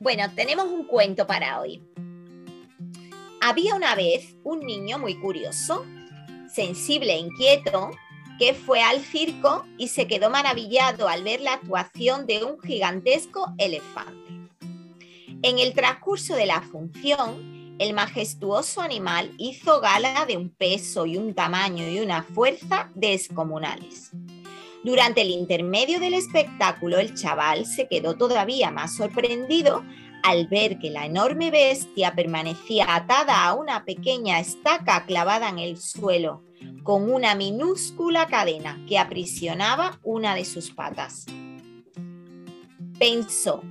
Bueno, tenemos un cuento para hoy. Había una vez un niño muy curioso, sensible e inquieto, que fue al circo y se quedó maravillado al ver la actuación de un gigantesco elefante. En el transcurso de la función, el majestuoso animal hizo gala de un peso y un tamaño y una fuerza descomunales. Durante el intermedio del espectáculo, el chaval se quedó todavía más sorprendido al ver que la enorme bestia permanecía atada a una pequeña estaca clavada en el suelo, con una minúscula cadena que aprisionaba una de sus patas. Pensó,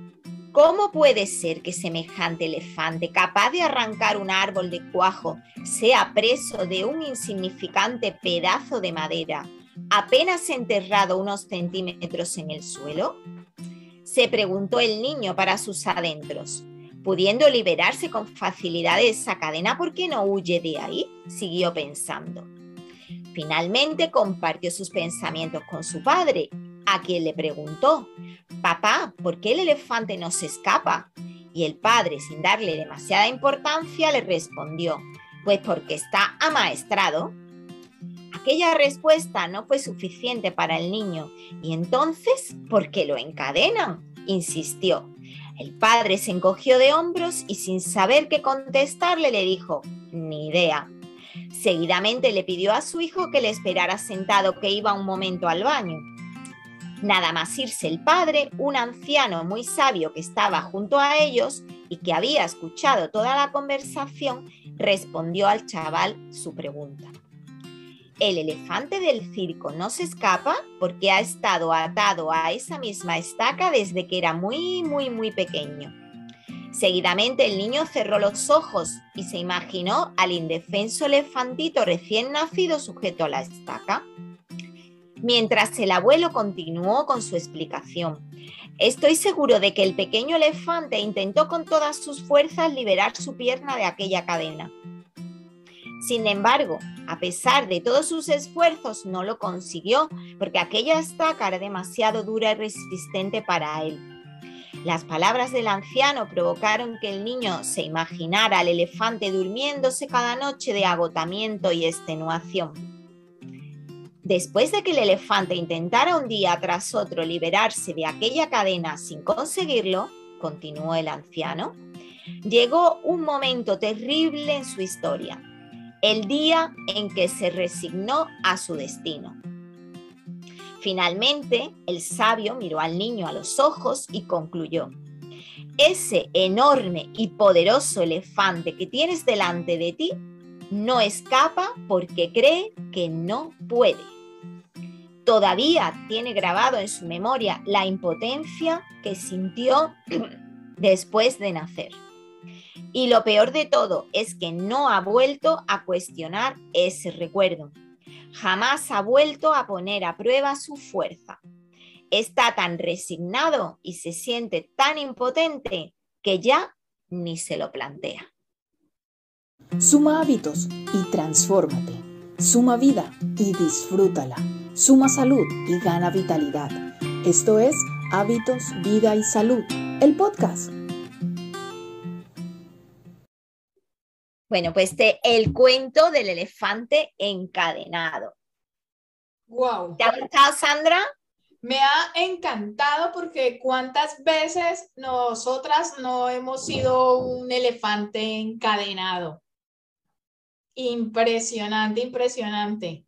¿cómo puede ser que semejante elefante, capaz de arrancar un árbol de cuajo, sea preso de un insignificante pedazo de madera? Apenas enterrado unos centímetros en el suelo? Se preguntó el niño para sus adentros. Pudiendo liberarse con facilidad de esa cadena, ¿por qué no huye de ahí? Siguió pensando. Finalmente compartió sus pensamientos con su padre, a quien le preguntó, Papá, ¿por qué el elefante no se escapa? Y el padre, sin darle demasiada importancia, le respondió, Pues porque está amaestrado Aquella respuesta no fue suficiente para el niño y entonces, ¿por qué lo encadenan? insistió. El padre se encogió de hombros y sin saber qué contestarle le dijo, ni idea. Seguidamente le pidió a su hijo que le esperara sentado que iba un momento al baño. Nada más irse el padre, un anciano muy sabio que estaba junto a ellos y que había escuchado toda la conversación, respondió al chaval su pregunta. El elefante del circo no se escapa porque ha estado atado a esa misma estaca desde que era muy, muy, muy pequeño. Seguidamente el niño cerró los ojos y se imaginó al indefenso elefantito recién nacido sujeto a la estaca. Mientras el abuelo continuó con su explicación. Estoy seguro de que el pequeño elefante intentó con todas sus fuerzas liberar su pierna de aquella cadena. Sin embargo, a pesar de todos sus esfuerzos, no lo consiguió porque aquella estaca era demasiado dura y resistente para él. Las palabras del anciano provocaron que el niño se imaginara al elefante durmiéndose cada noche de agotamiento y extenuación. Después de que el elefante intentara un día tras otro liberarse de aquella cadena sin conseguirlo, continuó el anciano, llegó un momento terrible en su historia el día en que se resignó a su destino. Finalmente, el sabio miró al niño a los ojos y concluyó, ese enorme y poderoso elefante que tienes delante de ti no escapa porque cree que no puede. Todavía tiene grabado en su memoria la impotencia que sintió después de nacer. Y lo peor de todo es que no ha vuelto a cuestionar ese recuerdo. Jamás ha vuelto a poner a prueba su fuerza. Está tan resignado y se siente tan impotente que ya ni se lo plantea. Suma hábitos y transfórmate. Suma vida y disfrútala. Suma salud y gana vitalidad. Esto es Hábitos, Vida y Salud, el podcast Bueno, pues este, el cuento del elefante encadenado. Wow. ¿Te ha gustado, Sandra? Me ha encantado porque cuántas veces nosotras no hemos sido un elefante encadenado. Impresionante, impresionante.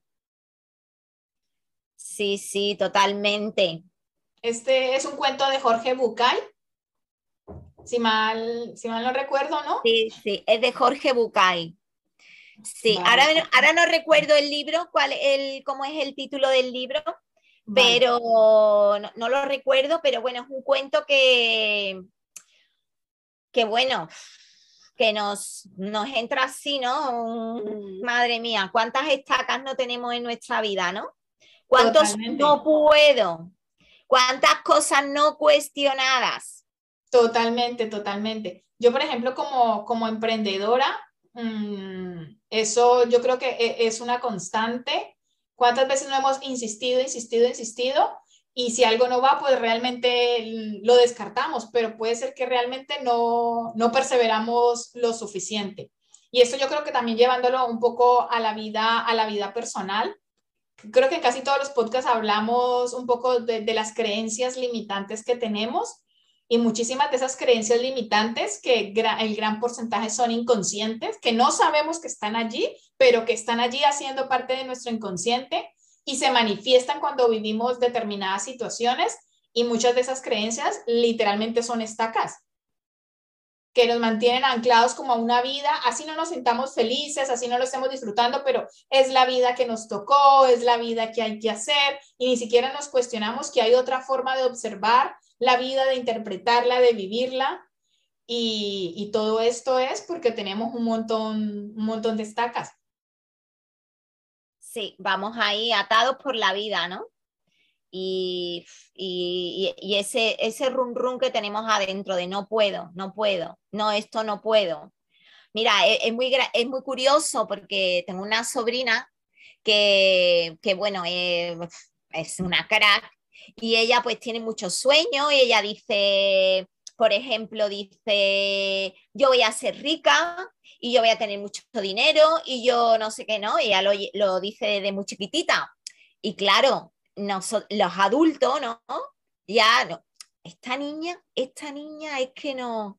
Sí, sí, totalmente. Este es un cuento de Jorge Bucay si mal, si mal no recuerdo, ¿no? Sí, sí, es de Jorge Bucay. Sí, ahora, ahora no recuerdo el libro, cuál el, cómo es el título del libro, pero no, lo recuerdo, pero bueno, es un cuento que, que bueno, que nos, nos entra así, ¿no? Madre mía, ¿cuántas estacas no tenemos en nuestra vida, ¿no? ¿Cuántos no puedo? ¿Cuántas cosas no cuestionadas? Totalmente, totalmente. Yo, por ejemplo, como, como emprendedora, mm, eso yo creo que e, es una constante. ¿Cuántas veces no hemos insistido, insistido, insistido? y si algo no va, pues realmente lo descartamos, pero puede ser que realmente no, no perseveramos lo suficiente. Y esto yo creo que también llevándolo un poco a la vida, a la vida personal. Creo que en casi todos los podcasts hablamos un poco de, de las creencias limitantes que tenemos y muchísimas de esas creencias limitantes, que el gran porcentaje son inconscientes, que no sabemos que están allí, pero que están allí haciendo parte de nuestro inconsciente y se manifiestan cuando vivimos determinadas situaciones y muchas de esas creencias literalmente son estacas que nos mantienen anclados como a una vida, así no nos sintamos felices, así no lo estemos disfrutando, pero es la vida que nos tocó, es la vida que hay que hacer y ni siquiera nos cuestionamos que hay otra forma de observar la vida, de interpretarla, de vivirla. Y, todo esto es porque tenemos un montón, un montón de estacas. Sí, vamos ahí atados por la vida, ¿no? Y, y, ese, ese rum rum que tenemos adentro de no puedo, no puedo, no, esto no puedo. Mira, es, es muy, es muy curioso porque tengo una sobrina que, que bueno, eh, es una crack y ella pues tiene muchos sueños y ella dice, por ejemplo, dice, yo voy a ser rica y yo voy a tener mucho dinero y yo no sé qué, ¿no? Ella lo, lo dice desde muy chiquitita. Y claro, los adultos, ¿no? Ya, no. Esta niña, esta niña es que no.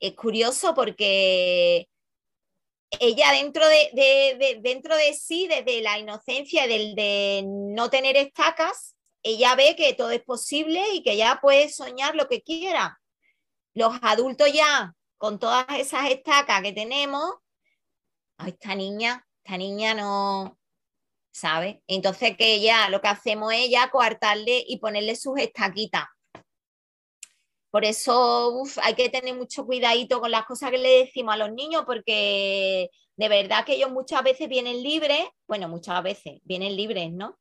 Es curioso porque ella dentro de, dentro de sí, desde la inocencia del de no tener estacas, ella ve que todo es posible y que ya puede soñar lo que quiera. Los adultos ya, con todas esas estacas que tenemos, esta niña, esta niña no, ¿sabe? Entonces que ella, lo que hacemos es ya coartarle y ponerle sus estaquitas. Por eso hay que tener mucho cuidadito con las cosas que le decimos a los niños, porque de verdad que ellos muchas veces vienen libres, bueno, muchas veces vienen libres, ¿no?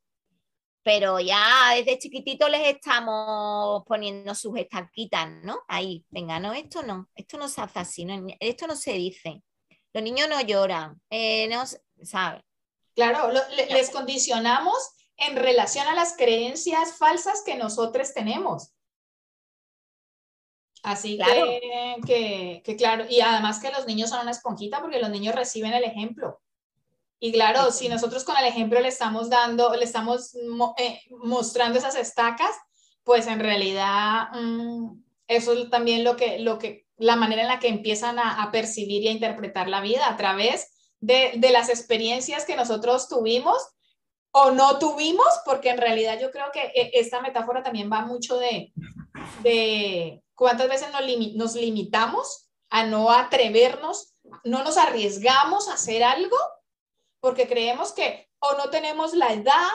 Pero ya desde chiquitito les estamos poniendo sus estaquitas, ¿no? Ahí, venga, no, esto no, esto no se hace así, esto no se dice. Los niños no lloran, eh, no, ¿sabes? Claro, les condicionamos en relación a las creencias falsas que nosotros tenemos. Así Que, que, claro, y además que los niños son una esponjita porque los niños reciben el ejemplo. Y claro, si nosotros con el ejemplo le estamos dando, le estamos eh, mostrando esas estacas, pues en realidad mm, eso es también lo que, lo que, la manera en la que empiezan a, a percibir y a interpretar la vida a través de, de, las experiencias que nosotros tuvimos o no tuvimos, porque en realidad yo creo que eh, esta metáfora también va mucho de, de ¿Cuántas veces nos, limitamos a no atrevernos, no nos arriesgamos a hacer algo porque creemos que o no tenemos la edad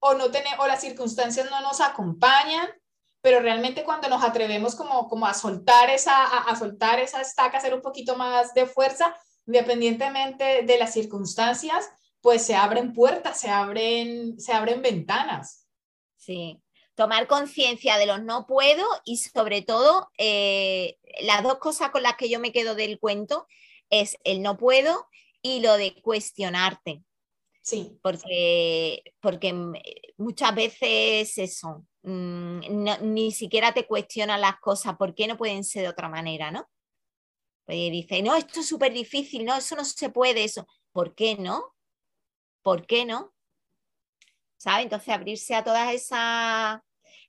o, no o las circunstancias no nos acompañan, pero realmente cuando nos atrevemos como, como a, soltar esa, a, soltar esa estaca, hacer un poquito más de fuerza, independientemente de las circunstancias, pues se abren puertas, se abren, se abren ventanas. Sí, tomar conciencia de los no puedo y sobre todo eh, las dos cosas con las que yo me quedo del cuento es el no puedo y lo de cuestionarte. Sí. Porque, porque muchas veces eso, mm, ni siquiera te cuestionan las cosas, ¿por qué no pueden ser de otra manera, no? Pues dice, no, esto es súper difícil, no, eso no se puede, eso. ¿Por qué no? ¿Por qué no? ¿Sabe? Entonces abrirse a todas esas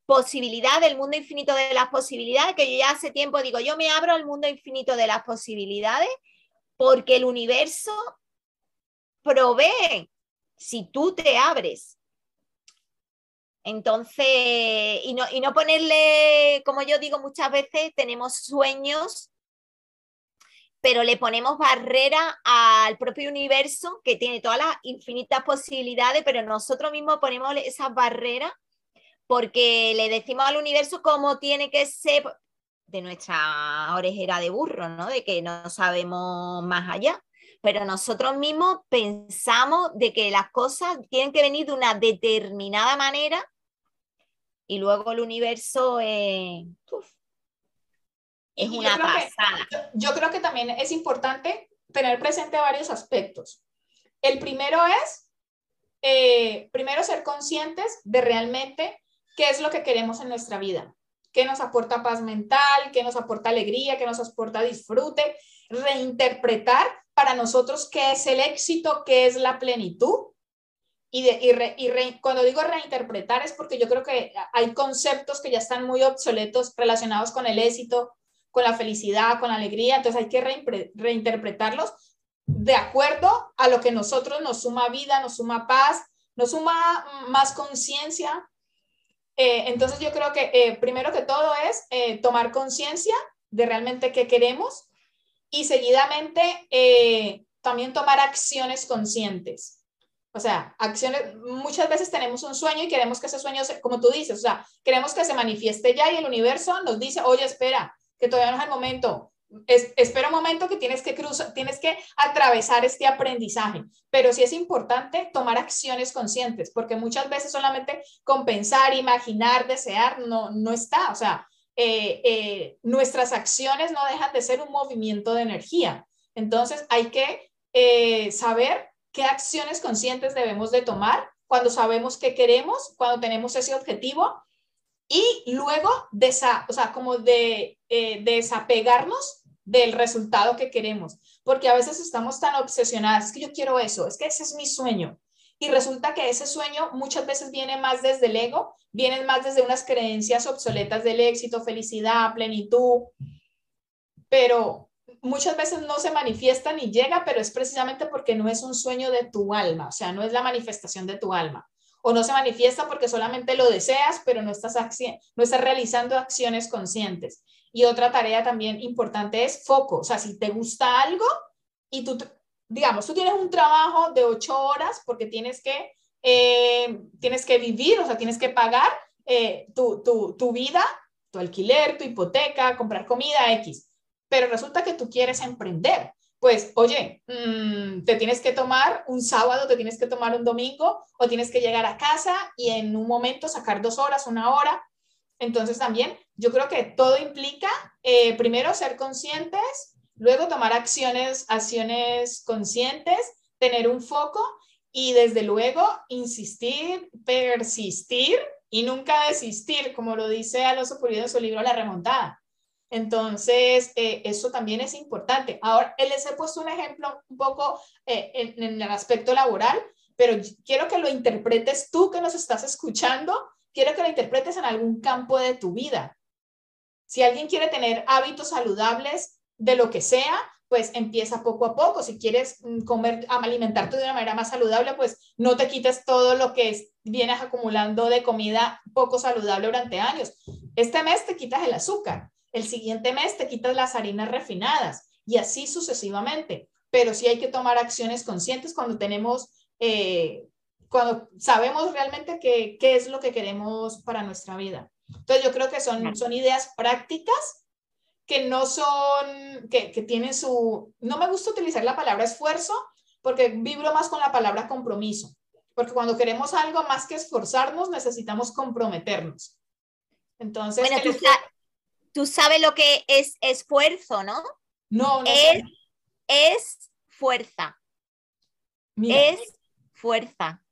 posibilidad del mundo infinito de las posibilidades, que yo ya hace tiempo digo, yo me abro al mundo infinito de las posibilidades porque el universo provee si tú te abres. Entonces, y no, y no ponerle, como yo digo muchas veces, tenemos sueños, pero le ponemos barrera al propio universo que tiene todas las infinitas posibilidades, pero nosotros mismos ponemos esas barreras porque le decimos al universo cómo tiene que ser de nuestra orejera de burro, ¿no? De que no sabemos más allá. Pero nosotros mismos pensamos de que las cosas tienen que venir de una determinada manera y luego el universo es una pasada. yo creo que también es importante tener presente varios aspectos. El primero es eh, primero ser conscientes de realmente qué es lo que queremos en nuestra vida, qué nos aporta paz mental, qué nos aporta alegría, qué nos aporta disfrute, reinterpretar para nosotros qué es el éxito, qué es la plenitud. Y, y, cuando digo reinterpretar es porque yo creo que hay conceptos que ya están muy obsoletos relacionados con el éxito, con la felicidad, con la alegría, entonces hay que reinterpretarlos de acuerdo a lo que nosotros nos suma vida, nos suma paz, nos suma más conciencia. Eh, entonces yo creo que eh, primero que todo es eh, tomar conciencia de realmente qué queremos y seguidamente también tomar acciones conscientes. O sea, acciones, muchas veces tenemos un sueño y queremos que ese sueño, como tú dices, o sea, queremos que se manifieste ya y el universo nos dice, oye, espera, que todavía no es el momento, espera un momento que tienes que cruzar, tienes que atravesar este aprendizaje, pero sí es importante tomar acciones conscientes, porque muchas veces solamente con pensar, imaginar, desear, no, no está, o sea, eh, eh, nuestras acciones no dejan de ser un movimiento de energía. Entonces hay que eh, saber qué acciones conscientes debemos de tomar cuando sabemos qué queremos, cuando tenemos ese objetivo y luego, de esa, o sea, como de desapegarnos del resultado que queremos, porque a veces estamos tan obsesionadas, es que yo quiero eso, es que ese es mi sueño. Y resulta que ese sueño muchas veces viene más desde el ego, viene más desde unas creencias obsoletas del éxito, felicidad, plenitud, pero muchas veces no se manifiesta ni llega, pero es precisamente porque no es un sueño de tu alma, o sea, no es la manifestación de tu alma. O no se manifiesta porque solamente lo deseas, pero no estás, no estás realizando acciones conscientes. Y otra tarea también importante es foco. O sea, si te gusta algo y tú, digamos, tú tienes un trabajo de ocho horas porque tienes que, eh, tienes que vivir, o sea, tienes que pagar eh, tu, tu, tu vida, tu alquiler, tu hipoteca, comprar comida X. Pero resulta que tú quieres emprender pues, oye, mm, te tienes que tomar un sábado, te tienes que tomar un domingo o tienes que llegar a casa y en un momento sacar dos horas, una hora entonces también yo creo que todo implica, eh, primero, ser conscientes, luego tomar acciones, acciones conscientes, tener un foco y desde luego insistir, persistir y nunca desistir, como lo dice Alonso Pulido en su libro La Remontada. Entonces, eh, eso también es importante. Ahora, les he puesto un ejemplo un poco eh, en, en, el aspecto laboral, pero quiero que lo interpretes tú que nos estás escuchando quiero que lo interpretes en algún campo de tu vida. Si alguien quiere tener hábitos saludables de lo que sea, pues empieza poco a poco. Si quieres mm, comer, alimentarte de una manera más saludable, pues no te quites todo lo que vienes acumulando de comida poco saludable durante años. Este mes te quitas el azúcar, el siguiente mes te quitas las harinas refinadas y así sucesivamente. Pero sí hay que tomar acciones conscientes cuando tenemos eh, cuando sabemos realmente qué, qué es lo que queremos para nuestra vida. Entonces yo creo que son, son ideas prácticas que no son, que, que tienen su, no me gusta utilizar la palabra esfuerzo porque vibro más con la palabra compromiso, porque cuando queremos algo más que esforzarnos necesitamos comprometernos. Entonces, bueno, tú, sabes lo que es esfuerzo, ¿no? No, no. Es, es fuerza. Es fuerza.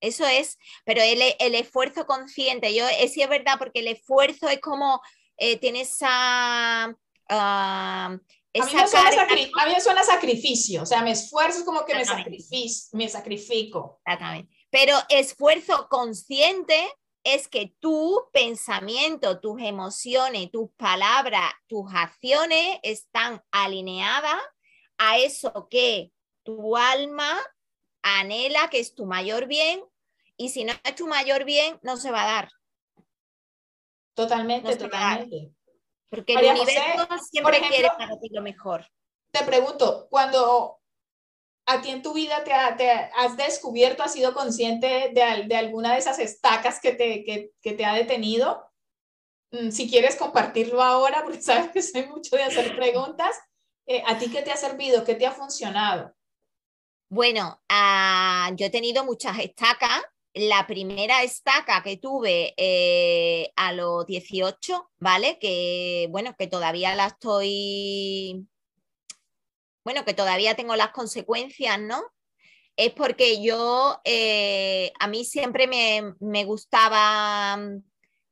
Eso es, pero el, el esfuerzo consciente, yo, es, sí es verdad, porque el esfuerzo es como, eh, tiene esa... Uh, a, mí me suena sacrificio, o sea, me esfuerzo como que me, me sacrifico. Exactamente. Pero esfuerzo consciente es que tu pensamiento, tus emociones, tus palabras, tus acciones están alineadas a eso que tu alma anhela, que es tu mayor bien y si no es tu mayor bien, no se va a dar. Totalmente, totalmente. Porque el universo siempre quiere para ti lo mejor. Te pregunto, cuando a ti en tu vida te, has descubierto, has sido consciente de, alguna de esas estacas que te, te ha detenido, mm, si quieres compartirlo ahora, porque sabes que soy mucho de hacer preguntas, eh, ¿a ti qué te ha servido? ¿Qué te ha funcionado? Bueno, ah, yo he tenido muchas estacas la primera estaca que tuve eh, a los 18, ¿vale? Que bueno, que todavía la estoy, bueno, que todavía tengo las consecuencias, ¿no? es porque yo, eh, a mí siempre me, me, gustaba,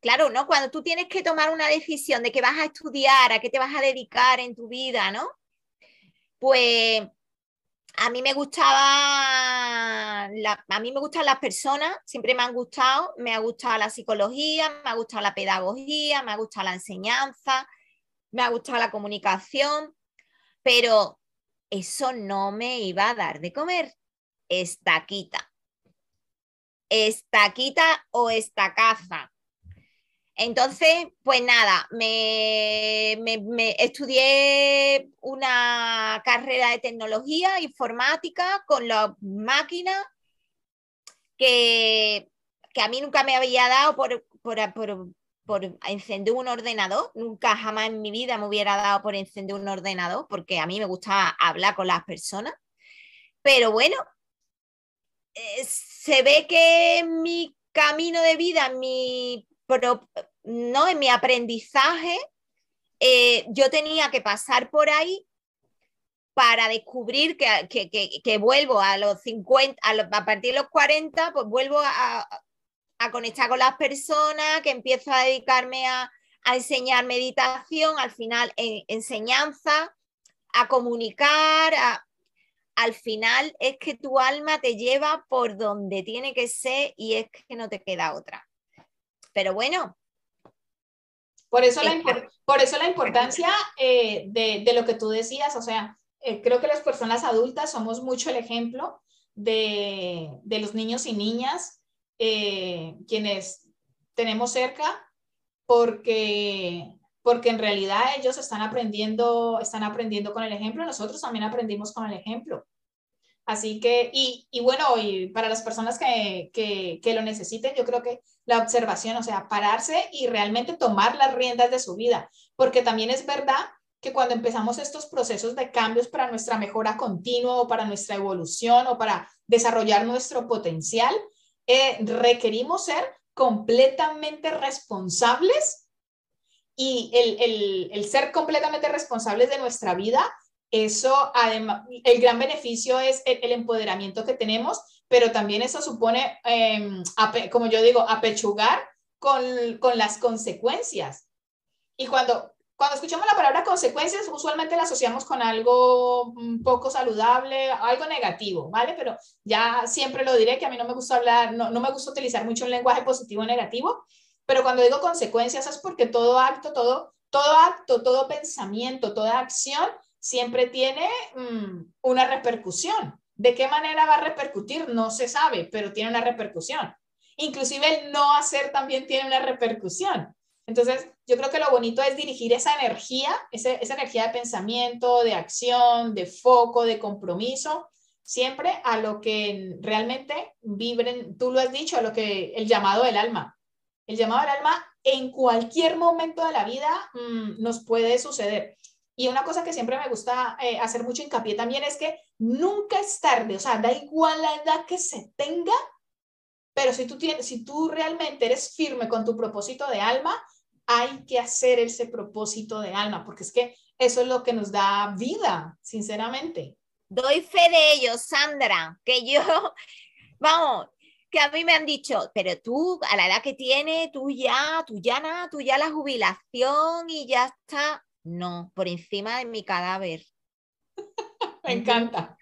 claro, ¿no? Cuando tú tienes que tomar una decisión de que vas a estudiar, a qué te vas a dedicar en tu vida, ¿no? Pues a mí me gustaba, a mí me gustan las personas, siempre me han gustado, me ha gustado la psicología, me ha gustado la pedagogía, me ha gustado la enseñanza, me ha gustado la comunicación, pero eso no me iba a dar de comer. Estaquita. Estaquita o estacaza. Entonces, pues nada, me, estudié una carrera de tecnología informática con las máquinas que, a mí nunca me había dado por, por, encender un ordenador. Nunca jamás en mi vida me hubiera dado por encender un ordenador porque a mí me gusta hablar con las personas. Pero bueno, eh, se ve que mi camino de vida, mi pero no, en mi aprendizaje eh, yo tenía que pasar por ahí para descubrir que, vuelvo a los 50, a, partir de los 40, pues vuelvo a, conectar con las personas, que empiezo a dedicarme a, enseñar meditación, al final enseñanza, a comunicar, al final es que tu alma te lleva por donde tiene que ser y es que no te queda otra. Pero bueno. Por eso, la, por eso la importancia eh, de, lo que tú decías, o sea, eh, creo que las personas adultas somos mucho el ejemplo de, los niños y niñas eh, quienes tenemos cerca, porque, porque en realidad ellos están aprendiendo, están aprendiendo con el ejemplo, nosotros también aprendimos con el ejemplo. Así que, y, bueno, y para las personas que, que, lo necesiten, yo creo que la observación, o sea, pararse y realmente tomar las riendas de su vida, porque también es verdad que cuando empezamos estos procesos de cambios para nuestra mejora continua o para nuestra evolución o para desarrollar nuestro potencial, eh, requerimos ser completamente responsables y el, el, ser completamente responsables de nuestra vida eso, además, el gran beneficio es el, empoderamiento que tenemos, pero también eso supone, em, como yo digo, apechugar con, con, las consecuencias. Y cuando, cuando escuchamos la palabra consecuencias, usualmente la asociamos con algo poco saludable, algo negativo, ¿vale? Pero ya siempre lo diré que a mí no me gusta hablar, no, no me gusta utilizar mucho un lenguaje positivo o negativo, pero cuando digo consecuencias es porque todo acto, todo, todo acto, todo pensamiento, toda acción siempre tiene mm, una repercusión. ¿De qué manera va a repercutir? No se sabe, pero tiene una repercusión. Inclusive el no hacer también tiene una repercusión. Entonces, yo creo que lo bonito es dirigir esa energía, esa, energía de pensamiento, de acción, de foco, de compromiso, siempre a lo que realmente vibren, tú lo has dicho, a lo que el llamado del alma. El llamado del alma en cualquier momento de la vida mm, nos puede suceder. Y una cosa que siempre me gusta eh, hacer mucho hincapié también es que nunca es tarde, o sea, da igual la edad que se tenga, pero si tú, tienes, si tú realmente eres firme con tu propósito de alma, hay que hacer ese propósito de alma, porque es que eso es lo que nos da vida, sinceramente. Doy fe de ello, Sandra, que yo, vamos, que a mí me han dicho, pero tú a la edad que tienes, tú ya, tú ya nada, tú ya la jubilación y ya está. No, por encima de mi cadáver. Me encanta.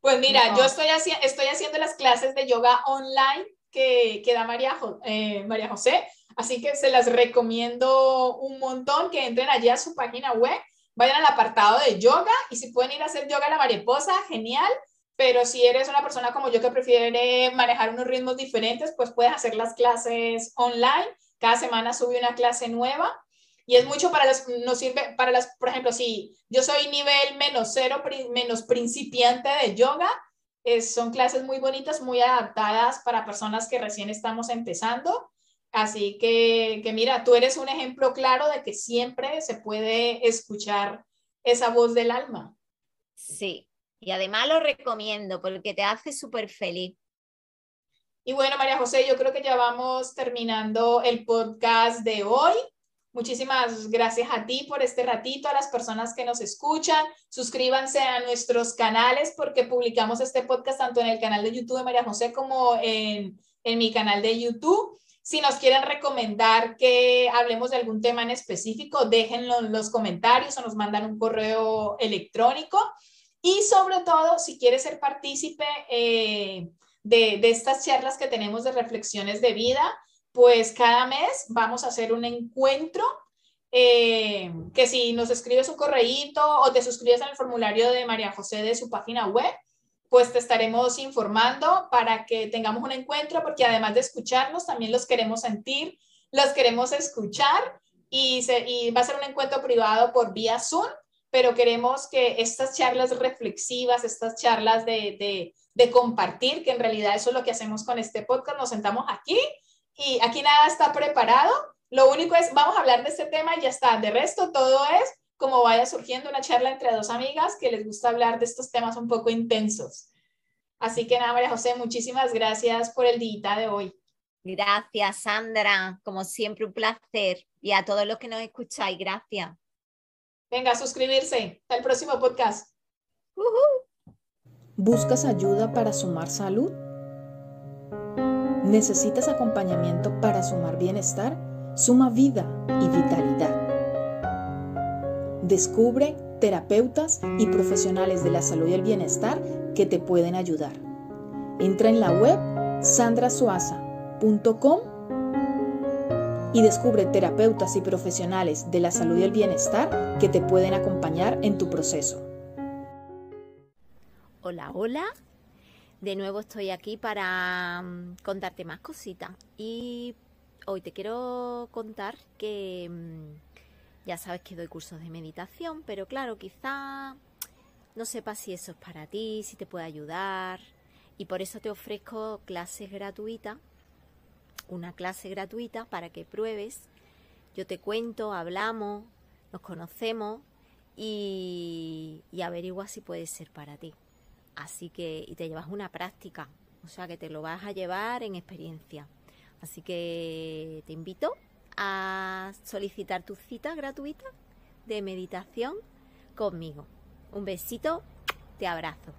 Pues mira, yo estoy, estoy haciendo las clases de yoga online que, que da María, eh, María José, así que se las recomiendo un montón que entren allí a su página web, vayan al apartado de yoga y si pueden ir a hacer yoga a la mariposa, genial. Pero si eres una persona como yo que prefiere manejar unos ritmos diferentes, pues puedes hacer las clases online. Cada semana sube una clase nueva y es mucho para las, nos sirve para las, por ejemplo, si yo soy nivel menos cero, menos principiante de yoga, son clases muy bonitas, muy adaptadas para personas que recién estamos empezando. Así que, que mira, tú eres un ejemplo claro de que siempre se puede escuchar esa voz del alma. Sí, y además lo recomiendo porque te hace súper feliz. Y bueno, María José, yo creo que ya vamos terminando el podcast de hoy. Muchísimas gracias a ti por este ratito, a las personas que nos escuchan. Suscríbanse a nuestros canales porque publicamos este podcast tanto en el canal de YouTube de María José como en, en mi canal de YouTube. Si nos quieren recomendar que hablemos de algún tema en específico, déjenlo en los comentarios o nos mandan un correo electrónico. Y sobre todo, si quieres ser partícipe eh, de, estas charlas que tenemos de reflexiones de vida, pues cada mes vamos a hacer un encuentro eh, que si nos escribes un correíto o te suscribes al formulario de María José de su página web, pues te estaremos informando para que tengamos un encuentro, porque además de escucharnos, también los queremos sentir, los queremos escuchar y, y va a ser un encuentro privado por vía Zoom, pero queremos que estas charlas reflexivas, estas charlas de, de, de compartir, que en realidad eso es lo que hacemos con este podcast, nos sentamos aquí y aquí nada está preparado. Lo único es, vamos a hablar de este tema y ya está. De resto, todo es como vaya surgiendo una charla entre dos amigas que les gusta hablar de estos temas un poco intensos. Así que nada, María José, muchísimas gracias por el día de hoy. Gracias, Sandra. Como siempre, un placer. Y a todos los que nos escucháis, gracias. Venga, a suscribirse. Hasta el próximo podcast. ¿Buscas ayuda para sumar salud? ¿Necesitas acompañamiento para sumar bienestar? Suma vida y vitalidad. Descubre terapeutas y profesionales de la salud y el bienestar que te pueden ayudar. Entra en la web sandrasuaza.com y descubre terapeutas y profesionales de la salud y el bienestar que te pueden acompañar en tu proceso. Hola, hola. De nuevo estoy aquí para mm, contarte más cositas. Y hoy te quiero contar que mm, ya sabes que doy cursos de meditación, pero claro, quizá no sepas si eso es para ti, si te puede ayudar. Y por eso te ofrezco clases gratuitas, una clase gratuita para que pruebes. Yo te cuento, hablamos, nos conocemos y, y averigua si puede ser para ti. Así que, y te llevas una práctica, o sea que te lo vas a llevar en experiencia. Así que te invito a solicitar tu cita gratuita de meditación conmigo. Un besito, te abrazo.